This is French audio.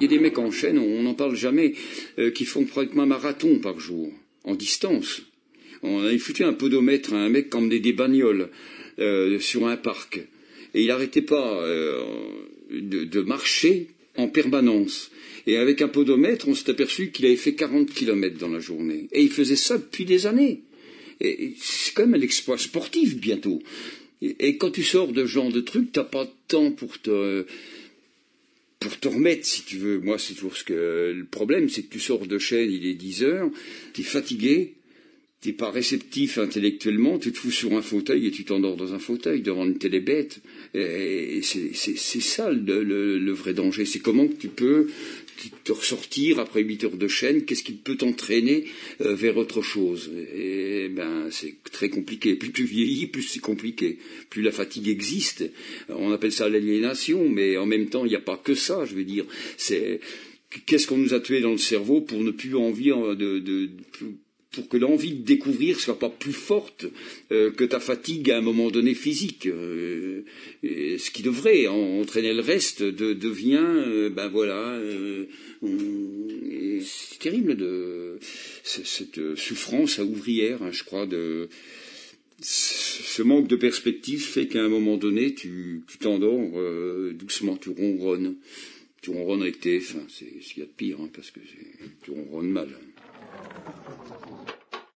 Il y a des mecs en chaîne, on n'en parle jamais, euh, qui font pratiquement un marathon par jour, en distance. On avait foutu un podomètre à un mec qui emmenait des bagnoles euh, sur un parc. Et il n'arrêtait pas euh, de, marcher en permanence. Et avec un podomètre, on s'est aperçu qu'il avait fait 40 kilomètres dans la journée. Et il faisait ça depuis des années. Et c'est quand même un exploit sportif bientôt. Et, quand tu sors de ce genre de truc, t'as pas de temps pour te pour te remettre, si tu veux. Moi, c'est toujours ce que le problème, c'est que tu sors de chaîne, il est 10 heures, tu es fatigué, t'es pas réceptif intellectuellement, tu te fous sur un fauteuil et tu t'endors dans un fauteuil devant une télé bête. Et c'est ça le, vrai danger. C'est comment tu peux te ressortir après huit heures de chaîne, qu'est-ce qui peut t'entraîner euh, vers autre chose? Et ben c'est très compliqué. Plus tu vieillis, plus c'est compliqué. Plus la fatigue existe. On appelle ça l'aliénation, mais en même temps, il n'y a pas que ça. Je veux dire, c'est qu'est-ce qu'on nous a tué dans le cerveau pour ne plus envie de, de, de pour que l'envie de découvrir soit pas plus forte euh, que ta fatigue à un moment donné physique. Euh, ce qui devrait entraîner le reste devient, euh, ben voilà, c'est terrible de cette souffrance à ouvrière, hein, je crois, de ce manque de perspective fait qu'à un moment donné, tu t'endors doucement, tu ronronnes. Tu ronronnes avec tes fins, c'est ce qu'il y a de pire, hein, parce que tu ronronnes mal.